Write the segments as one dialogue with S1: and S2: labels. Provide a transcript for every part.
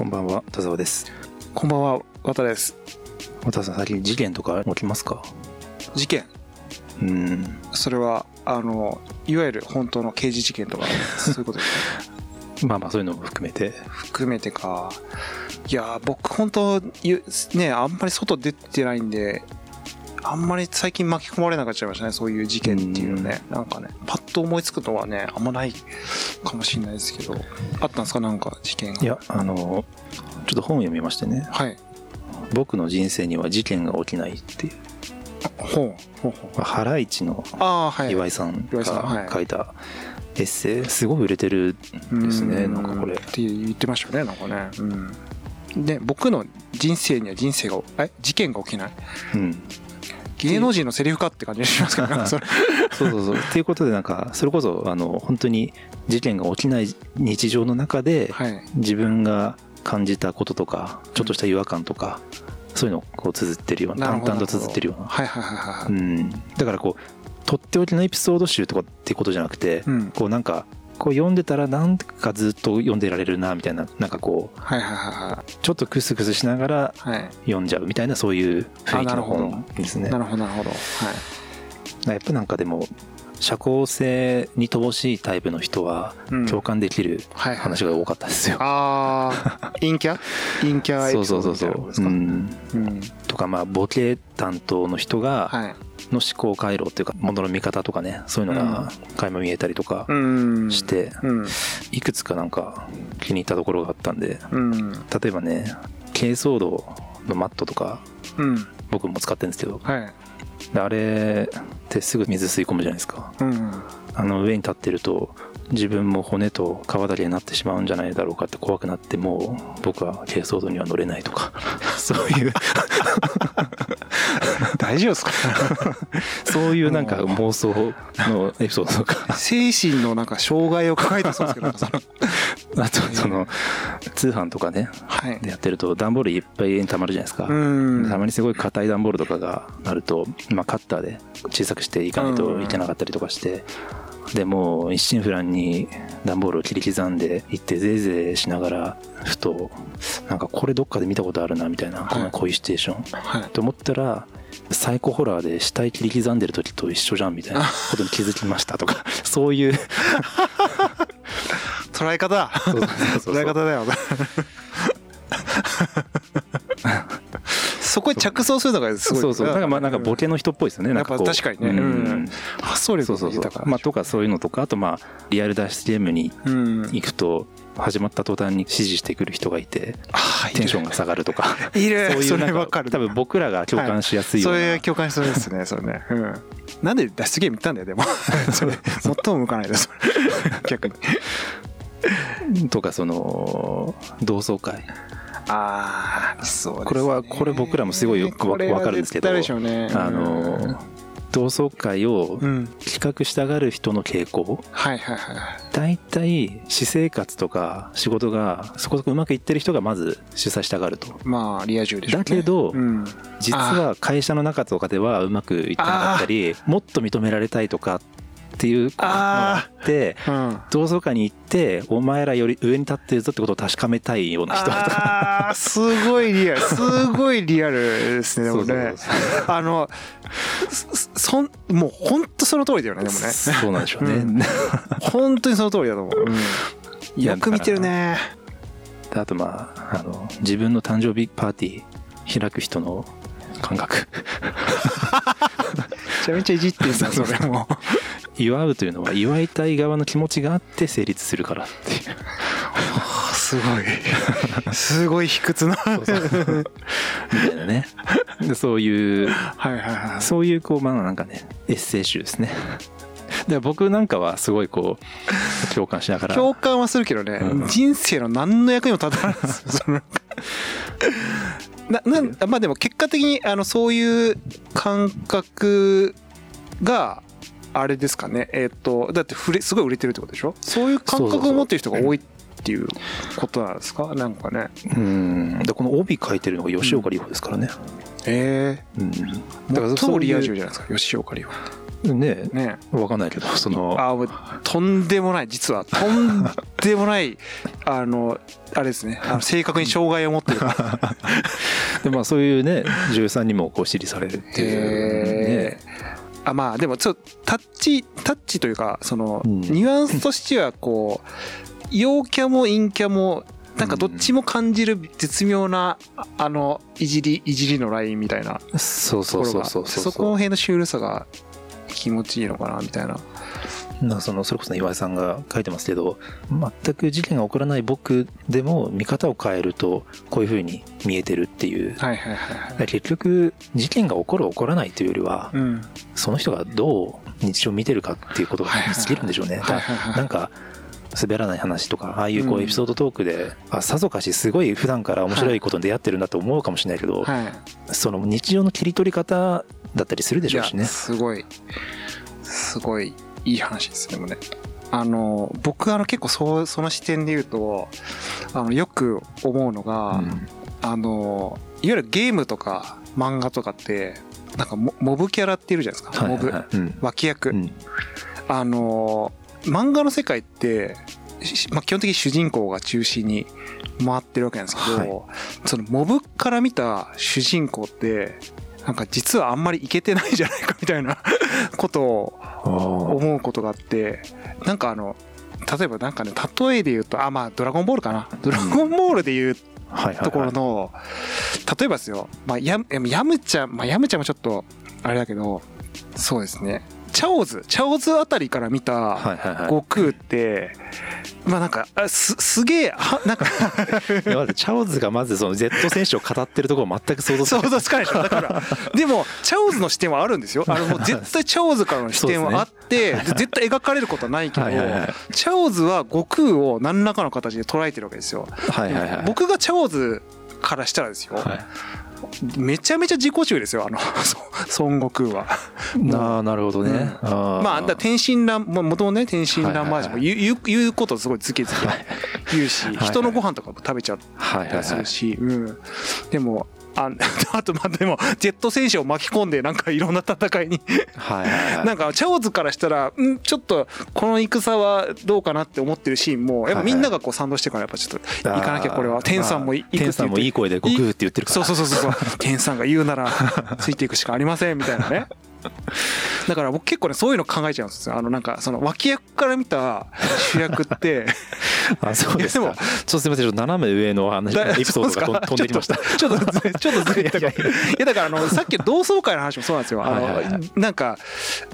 S1: こんばんは、田沢です。
S2: こんばんは、渡です。
S1: 渡田さん、最近事件とか起きますか？
S2: 事件？
S1: うん。
S2: それは、あの、いわゆる本当の刑事事件とか、そういうことですか？
S1: まあまあ、そういうのも含めて。
S2: 含めてか。いやー、僕本当、ゆね、あんまり外出てないんで、あんまり最近巻き込まれなくなっちゃいましたね、そういう事件っていうのね。なんかね、パッと思いつくのはね、あんまないかもしれないですけど、あったんですか？なんか事件が。
S1: いや、あの、ちょっと本を読みましてね、
S2: はい。
S1: 僕の人生には事件が起きないっていう、
S2: ほう。ほうほう。
S1: ハライチの
S2: ああ、はい。
S1: 岩井さんが書いたエッセイ、すごい売れてるですね、なんかこれ
S2: っ。て言ってましたよねなんかねうんで僕の人生には人生がえ？事件が起きない
S1: うん。
S2: 芸能人のセリフかって感じがしますけどね。それ。
S1: そうそうそう。っていうことで、なんか、それこそ、あの、本当に事件が起きない日常の中で、
S2: はい。
S1: 自分が感じたこととかちょっとした違和感とか、そういうのをこう綴ってるような淡々と綴ってるような、
S2: はいはいはいはい、
S1: うん、だからこうとっておきのエピソード集とかっていうことじゃなくて、
S2: うん。
S1: こうなんかこう読んでたらなんかずっと読んでられるなみたいななんかこう
S2: はいはいは
S1: ちょっとクスクスしながら読んじゃうみたいなそういう雰囲気の本ですね。
S2: なるほどなるほど。はい。
S1: やっぱなんかでも社交性に乏しいタイプの人は
S2: うん。
S1: 共感できる
S2: はいはい。
S1: 話が多かったですよ、
S2: ああ 陰キャ？陰キャエ
S1: そう
S2: ピソ
S1: そうそうそう、う。ん、
S2: うん。
S1: とかまあボケ担当の人が
S2: はい。
S1: の思考回路っていうかものの見方とかねそういうのが垣間見えたりとか
S2: うん。
S1: して
S2: うん。
S1: いくつかなんか気に入ったところがあったんで
S2: うん。
S1: 例えばね珪藻土のマットとか
S2: うん。
S1: 僕も使ってるんですけど
S2: はい。
S1: であれってすぐ水吸い込むじゃないですか。
S2: うん
S1: あの上に立ってると自分も骨と皮だけになってしまうんじゃないだろうかって怖くなってもう僕は珪藻土には乗れないとか。そういう。
S2: 大丈夫ですか？
S1: そういうなんか妄想のエピソードとか。
S2: 精神のなんか障害を抱えてそうですけど
S1: あとその通販とかね
S2: はい。
S1: でやってると段ボールいっぱい家に溜まるじゃないですか、
S2: うん。
S1: たまにすごい硬い段ボールとかがあると、まあ、カッターで小さくしていかないといけなかったりとかして、でもう一心不乱に段ボールを切り刻んでいってぜいぜいしながらふとなんかこれどっかで見たことあるなみたいな、このこういうシチュエーション。
S2: はい。
S1: と思ったらサイコホラーで死体切り刻んでる時と一緒じゃんみたいなことに気づきましたとか そういう
S2: 捉え方。
S1: そうそうそう。
S2: 捉え方だよ。そこに着想するのがすごい。
S1: そうそう。だからまあなんかボケの人っぽいですよね。なんかこう。
S2: やっぱ確かにね。
S1: う
S2: うん。ん発想力
S1: そうそうまあとかそういうのとかあとまあリアル脱出ゲームに
S2: うん。
S1: 行くと始まった途端に指示してくる人がいて
S2: あ
S1: テンションが下がるとか。
S2: いる。
S1: そういう
S2: そ
S1: なんか
S2: れわかる
S1: 多分僕らが共感しやすいような、
S2: それ共感しそうですね。それねうん。なんで脱出ゲーム行ったんだよでも。それ。最も向かないです。逆に
S1: とかその同窓会。
S2: ああそうですね。
S1: これはこれ僕らもすごいよくわかるんですけど
S2: ね。
S1: あの同窓会を
S2: うん。
S1: 企画したがる人の傾向。
S2: はいはいはい
S1: 大体私生活とか仕事がそこそこうまくいってる人がまず主催したがると。
S2: まあリア充でしょうね。
S1: だけど
S2: うん。
S1: 実は会社の中とかではうまくいってなかったりもっと認められたいとかっていうのがあって
S2: うん
S1: 同窓会に行ってお前らより上に立ってるぞってことを確かめたいような人とか。
S2: すごいリアル。すごいリアルですねでもね。あのそそんもう本当その通りだよねでもね。
S1: そうなんでしょうね、
S2: うん。本当にその通りだと思う、
S1: いや
S2: よく見てるね。
S1: であとまああの自分の誕生日パーティー開く人の感覚。
S2: めちゃめちゃいじってんだそれも
S1: 祝うというのは祝いたい側の気持ちがあって成立するからっていう。
S2: すごい。すごい卑屈な。
S1: みたいなね。でそういう
S2: はいはいはい。
S1: そういうこうまあなんかねエッセイ集ですね。で僕なんかはすごいこう共感しながら。
S2: 共感はするけどね、
S1: うん。
S2: 人生の何の役にも立たないですななんまあでも結果的にあのそういう感覚があれですかね。えっ、とだってふれすごい売れてるってことでしょ？そういう感覚を持ってる人が多いっていうことなんですか？なんかね。
S1: うん。でこの帯書いてるのが吉岡里帆ですからね、
S2: え。
S1: うん、
S2: えー、最もリア充
S1: う
S2: じゃないですか？吉岡里帆
S1: ね
S2: ね
S1: 分かんないけどその。
S2: あとんでもない実は。とんでもない あのあれですね。あの性格に障害を持ってる。
S1: でまあそういうね女優さんにもこう支持されるっていう
S2: へ
S1: ね
S2: あまあでもちょっとタッチタッチというかその
S1: うん。
S2: ニュアンスとしてはこう陽キャも陰キャもなんかどっちも感じる絶妙なああのいじりいじりのラインみたいな
S1: そうそうそうそうそ
S2: この辺のシュールさが気持ちいいのかなみたいな
S1: なんかそのそれこそね岩井さんが書いてますけど全く事件が起こらない僕でも見方を変えるとこういう風に見えてるっていう。
S2: はいはいはいはい。
S1: 結局事件が起こる起こらないというよりは
S2: うん。
S1: その人がどう日常を見てるかっていうことが見つけるんでしょうね。
S2: はいはいはい
S1: なんか滑らない話とかああいうこ
S2: う
S1: うん。エピソードトークで、あさぞかしすごい普段から面白いことに出会ってるんだと思うかもしれないけど、
S2: はい。
S1: その日常の切り取り方だったりするでしょうし
S2: いや
S1: ね。
S2: すごい。すごいいい話ですでもね。あの僕あの結構そうその視点で言うとあのよく思うのが、
S1: うん。
S2: あのいわゆるゲームとか漫画とかってなんかモモブキャラっているじゃないですか、
S1: はい
S2: モブ
S1: はい。はいうん。
S2: 脇役、
S1: うん。
S2: あの漫画の世界って、しまあ、基本的に主人公が中心に回ってるわけなんですけど、
S1: はい。
S2: そのモブから見た主人公ってなんか実はあんまりいけてないんじゃないかみたいな ことを思うことがあってなんかあの例えばなんかね例えで言うとあまあドラゴンボールかな。ドラゴンボールで言う
S1: はいはいはい。
S2: ところの例えばですよ、まあ、ヤムヤムチャまあヤムチャもちょっとあれだけどそうですね。チャオズチャオズあたりから見た
S1: はいはいはい。
S2: 悟空ってまあなんかあすすげえはなんか。
S1: いやチャオズがまずその Z 選手を語ってるところ全く想像つかない。
S2: 想像つかないでしょ。だから。でもチャオズの視点はあるんですよ。あのもう絶対チャオズからの視点はあって、で絶対描かれることはないけど、
S1: はい
S2: チャオズは悟空を何らかの形で捉えてるわけですよ、
S1: はいはいはい
S2: 僕がチャオズからしたらですよ、
S1: はい
S2: めちゃめちゃ自己中ですよあの そ孫悟空は。
S1: なあなるほどね、あー。
S2: まあ、だ天真爛もともとね天真爛漫も言う言う言うことすごいズケズケ。言うし
S1: はい
S2: 人のご飯とかも食べちゃっ
S1: はいはいはい。
S2: たりするしうん。でもあ あとまあでもジェット選手を巻き込んでなんかいろんな戦いに。
S1: はいはいはい。
S2: なんかチャオズからしたらんちょっとこの戦はどうかなって思ってるシーンもやっぱみんながこう賛同してからやっぱちょっと行かなきゃこれは天さんも行く
S1: 天さんもいい声で悟空って言ってるから。
S2: そうそうそうそう。天さんが言うなら ついていくしかありませんみたいなね。だから僕結構ねそういうの考えちゃうんですよ。あのなんかその脇役から見た主役って
S1: あそうですか。
S2: でも
S1: ちょっとすみませんちょっと斜め上の話
S2: だ
S1: エピソードが飛んできました。
S2: ちょっとちょっとずれ ちょっとずれたいやだからあのさっきの同窓会の話もそうなんですよ。あの、
S1: はいはいはい。
S2: なんか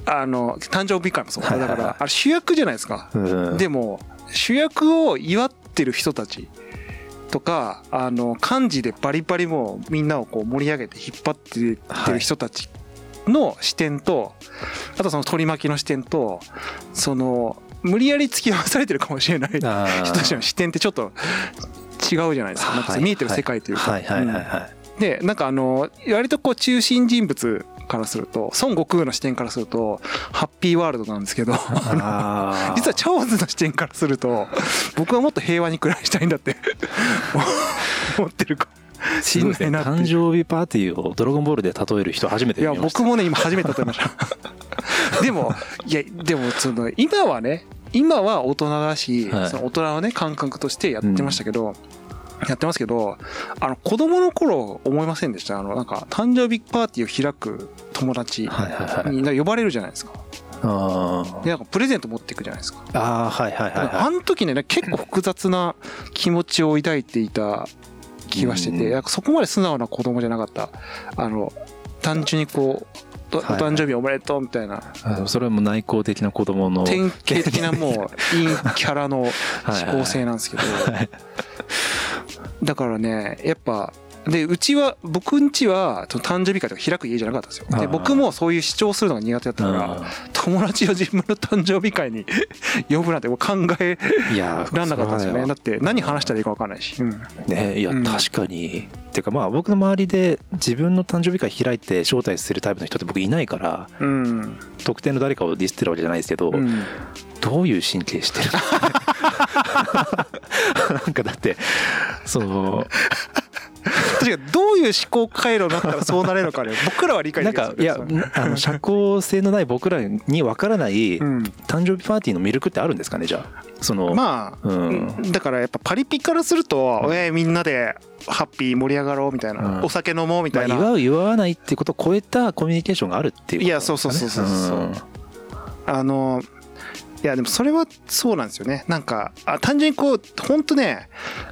S2: あの誕生日会もそう
S1: はいはいはい。
S2: だからあれ主役じゃないですか、
S1: うん。
S2: でも主役を祝ってる人たちとかあの漢字でバリバリもうみんなをこう盛り上げて引っ張ってってる人たちの視点と、あとその取り巻きの視点とその無理やり突き合わされてるかもしれない。人たちの視点ってちょっと違うじゃないですか。なんか
S1: はい
S2: 見えてる世界というか。でなんかあの割とこう中心人物からすると孫悟空の視点からするとハッピーワールドなんですけど 実はチャオズの視点からすると僕はもっと平和に暮らしたいんだって 思ってるか。しんないな
S1: 誕生日パーティーをドラゴンボールで例える人初めて
S2: いや僕もね今初めて例えました。でもいやでもその今はね今は大人だし、
S1: はい。
S2: その大人のね感覚としてやってましたけど、やってますけどあの子供の頃思いませんでした？あのなんか誕生日パーティーを開く友達
S1: はいはいはい
S2: に呼ばれるじゃないですか。
S1: あー。
S2: でなんかプレゼント持っていくじゃないですか。
S1: あーはいはいはい
S2: あ
S1: は
S2: の時ね結構複雑な気持ちを抱いていた気がしてて、
S1: うん。
S2: そこまで素直な子供じゃなかった。あの単純にこうお誕生日おめでとうみたいな、
S1: それはもう内向的な子供の。
S2: 典型的なもう陰キャラの
S1: はい。
S2: 思考性なんですけど。
S1: はい。
S2: だからねやっぱでうちは僕んちは誕生日会とか開く家じゃなかったんですよ。で僕もそういう主張するのが苦手だったから友達を自分の誕生日会に 呼ぶなんて考え
S1: いや
S2: らんなかったんですよね。だ
S1: そ
S2: って何話したらいいか分かんないし、うん。
S1: ねいや
S2: うん。
S1: 確かに。っていうかまあ僕の周りで自分の誕生日会開いて招待するタイプの人って僕いないから
S2: うん。
S1: 特定の誰かをディスってるわけじゃないですけど、
S2: うん。
S1: どういう神経してる なんかだってその
S2: 確かにどういう思考回路になったらそうなれるのかね。僕らは理解できる
S1: なんかいやあの社交性のない僕らにわからない
S2: うん。
S1: 誕生日パーティーの魅力ってあるんですかねじゃあ。その
S2: まあ、
S1: うん。
S2: だからやっぱパリピからすると、えーみんなでハッピー盛り上がろうみたいな、
S1: うん。
S2: お酒飲もうみ
S1: まあ
S2: たいな、
S1: 祝う祝わないってことを超えたコミュニケーションがあるっていうこと
S2: いやそうそうそうそうそう。
S1: なん。
S2: あのいやでもそれはそうなんですよね。なんかあ単純にこう本当ね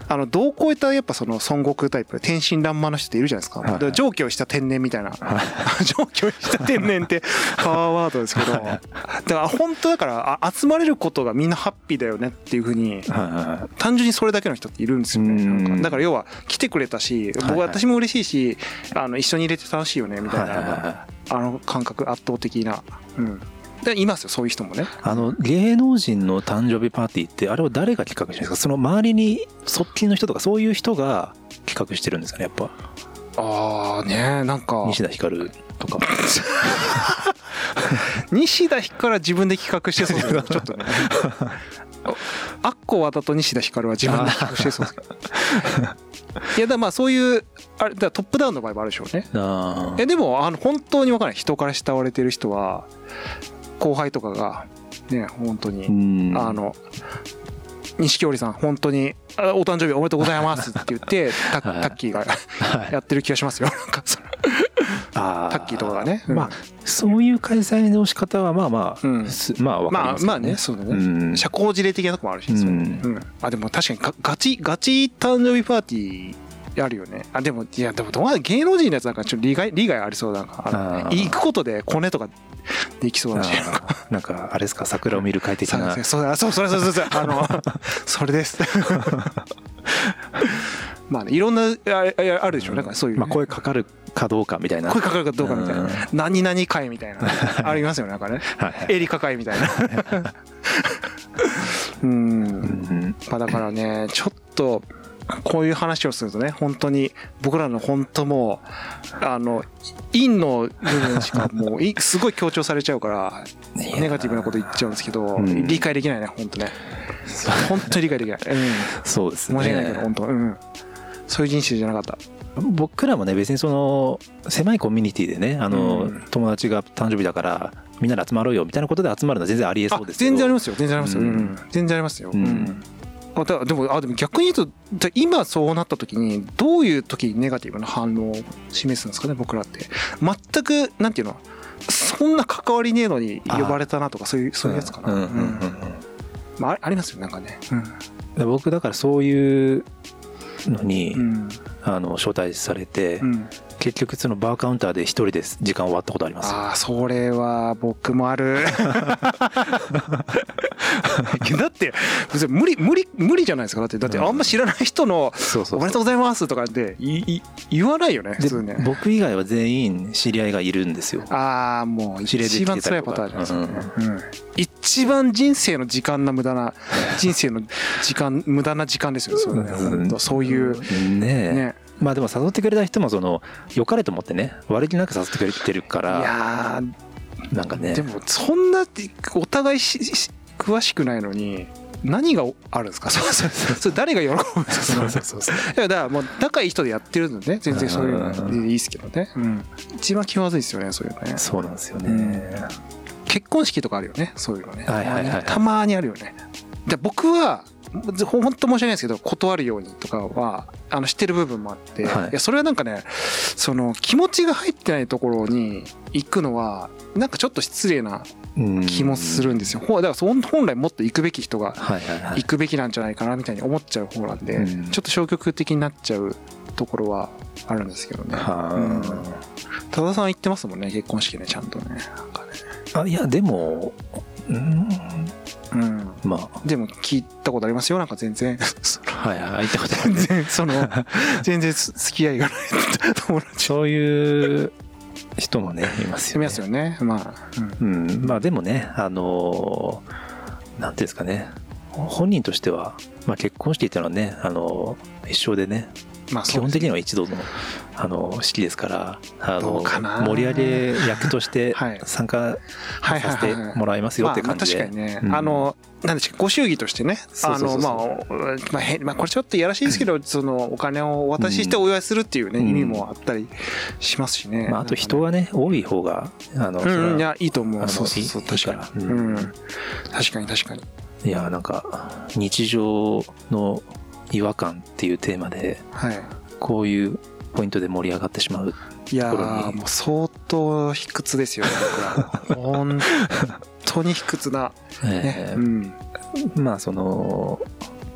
S2: あのどう超えたやっぱその孫悟空タイプ天真爛漫な人っているじゃないですか、
S1: はい
S2: 上京した天然みたいな。上京した天然ってパワーワードですけど。だから本当だからあ集まれることがみんなハッピーだよねっていうふうに
S1: はい
S2: 単純にそれだけの人っているんですよね。だから要は来てくれたし僕私も嬉しいしあの一緒に入れて楽しいよねみたいな。
S1: は
S2: あの感覚圧倒的な。うんでいますよそういう人もね。
S1: あの芸能人の誕生日パーティーってあれは誰が企画してるんですか？その周りに側近の人とかそういう人が企画してるんですかねやっぱ。
S2: ああねなんか。
S1: 西田ひかるとか
S2: 西田ひかるは自分で企画してそうですけどちょっとね。アッコ和田と西田ひかるは自分で企画してそうですけど。いやだまあそういうあれだトップダウンの場合もあるでしょうね。
S1: あ
S2: えでもあの本当に分からない。人から慕われてる人は後輩とかがね本当に、
S1: うん。
S2: あの錦織さん本当にあお誕生日おめでとうございますって言って タッキーが
S1: はい。
S2: やってる気がしますよ。なんかその
S1: あ
S2: タッキーとかがね。うん。
S1: まあそういう開催の仕方はまあまあ、
S2: うん。
S1: すまあわかり
S2: まあ
S1: ます
S2: まあねそうだね、
S1: うん。
S2: 社交辞令的なとこもあるし、そう
S1: うん
S2: うん。あでも確かにガガチガチ誕生日パーティーあるよね。あでもいやでもどう芸能人のやつなんかちょっと利害利害ありそうな。んかあの
S1: あー。
S2: 行くことでコネとかできそうだし。
S1: あーなんかあれですか？桜を見る快適な。
S2: そうそうそうそうそうそうそう。あの それです。まあねいろんなあああるでしょなんかそういうね、
S1: まあ声かかるかどうかみたいな。
S2: 声かかるかどうかみたいな。
S1: うん。
S2: 何々会みたいな。ありますよねなんかね。
S1: はい
S2: エリカ会みたいな。うん
S1: うん。
S2: まあだからねちょっとこういう話をするとね本当に僕らの本当もうあの陰の部分しかもう いすごい強調されちゃうからネガティブなこと言っちゃうんですけど、
S1: うん。
S2: 理解できないね本当ね。本当に理解できない、う
S1: そうです
S2: ん、申し訳ないけど
S1: ね
S2: 本当。うん。そういう人生じゃなかった。
S1: 僕らもね別にその狭いコミュニティでねあの、
S2: うん。
S1: 友達が誕生日だからみんなで集まろうよみたいなことで集まるのは全然ありえそうですけど。
S2: 全然ありますよ。全然ありますよ、
S1: う
S2: うん。ん全然ありますよ、
S1: うん
S2: うんあだでもあでも逆に言うとだ今そうなった時にどういう時にネガティブな反応を示すんですかね僕らって。全くなんていうのそんな関わりねえのに呼ばれたなとかそういうそういうやつかな、
S1: うんうんうんうん。
S2: まあ、あありますよなんかね。
S1: で僕だからそういうのに、
S2: うん。
S1: あの招待されて、
S2: うん。
S1: 結局そのバーカウンターで一人で時間終わったことあります。
S2: あそれは僕もある だって別に無理無理無理じゃないですか。だってだってあんま知らない人の「
S1: そうそう
S2: おめでとうございます」とかっていい言わないよね普
S1: で
S2: 通ね。
S1: 僕以外は全員知り合いがいるんですよ。
S2: ああもう一番辛いパターンじゃないですかね、うん一番人生の時間な無駄な人生の時間無駄な時間ですよそれね。そういう
S1: ねえ。
S2: ね。
S1: まあでも誘ってくれた人もその良かれと思ってね悪気なく誘ってくれてるか
S2: い
S1: ら
S2: や
S1: なんかね。
S2: ーでもそんなお互いしし詳しくないのに何があるんですか？そうそうそうそれ誰が喜ぶんですか？
S1: そうそうそう。
S2: いや だからもう仲いい人でやってるので全然そういうのでいいですけどね、うん、一番気まずいですよねそういうのね。
S1: そうなんですよね、
S2: 結婚式とかあるよねそういうのね、
S1: はいはいはいはい。
S2: たまにあるよね。で僕はほんと申し訳ないですけど断るようにとかはあの知ってる部分もあって、
S1: はい。
S2: い、やそれはなんかねその気持ちが入ってないところに行くのはなんかちょっと失礼な
S1: うん
S2: 気もするんですよ、ほだからそ本本来もっと行くべき人が行くべきなんじゃないかなみたいに思っちゃう方なんで、
S1: うん。
S2: ちょっと消極的になっちゃうところはあるんですけどね、多田さん行ってますもんね結婚式ねちゃんとね。
S1: あいやでもうん。
S2: うん。
S1: ま
S2: でも聞いたことありますよなんか全然。
S1: あはいはい行ったことある
S2: 全然その全然 付き合いがない。友達。
S1: そういう人もねいますよね。
S2: いますよね。まあ、うん。
S1: うん、まあでもねあのーなんていうんですかね。本人としては、まあ、結婚していたのはね、あのー一生でね
S2: まあ
S1: 基本的には一度のあの式ですからあの盛り上げ役として
S2: はい。
S1: 参加させてもらいますよって感じで、
S2: 確かにね、
S1: うん。
S2: あのなんでしょうご祝儀としてね。あのまあまあへんまあこれちょっといやらしいですけど そのお金をお渡ししてお祝いするっていうね、
S1: うん。
S2: 意味もあったりしますしね、
S1: まあ、あと人がね多い方があの、
S2: うん、うん、いやいいと思う。そうそうそう確かに。う
S1: ん。
S2: 確かに確かに。
S1: いやなんか日常の違和感っていうテーマで
S2: はい。
S1: こういうポイントで盛り上がってしまう
S2: いやーもう相当卑屈ですよ僕は 本当に卑屈な。ね、
S1: え。ー
S2: うん。
S1: まあその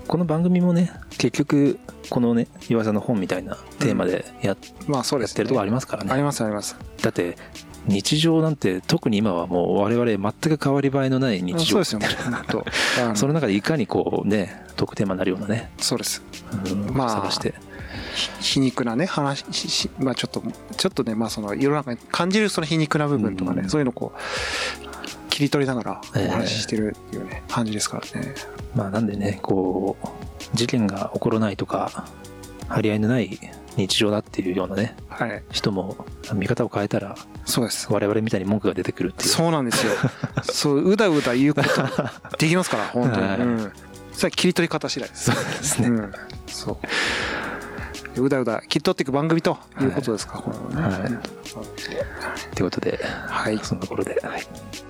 S1: この番組もね結局このね岩井さんの本みたいなテーマでや,、
S2: まあそうです
S1: ってるとこありますからね。
S2: ありますあります。
S1: だって日常なんて特に今はもう我々全く変わり映えのない日常
S2: そうですよ本当。あ の
S1: その中でいかにこうね特テーマになるようなね、
S2: そうです。
S1: うん
S2: まあ
S1: 探して
S2: 皮肉なね話まあちょっとちょっとねまあその世の中に感じるその皮肉な部分とかね、
S1: うん。
S2: そういうのをこう切り取りながら
S1: ええ。
S2: お話ししてるっていうね、感じですからね。
S1: まあなんでねこう事件が起こらないとか張り合いのない日常だっていうようなね
S2: はい。
S1: 人も見方を変えたら
S2: そうです。
S1: 我々みたいに文句が出てくるっていう。
S2: そうなんですよ。そううだうだ言うことできますから本当に、
S1: はい。
S2: うん、それは切り取り方次第です。
S1: そうですね、
S2: うん、そううだうだ切り取っていく番組ということですか、これはね。
S1: はい。ということで
S2: はい。
S1: そんなところで、はい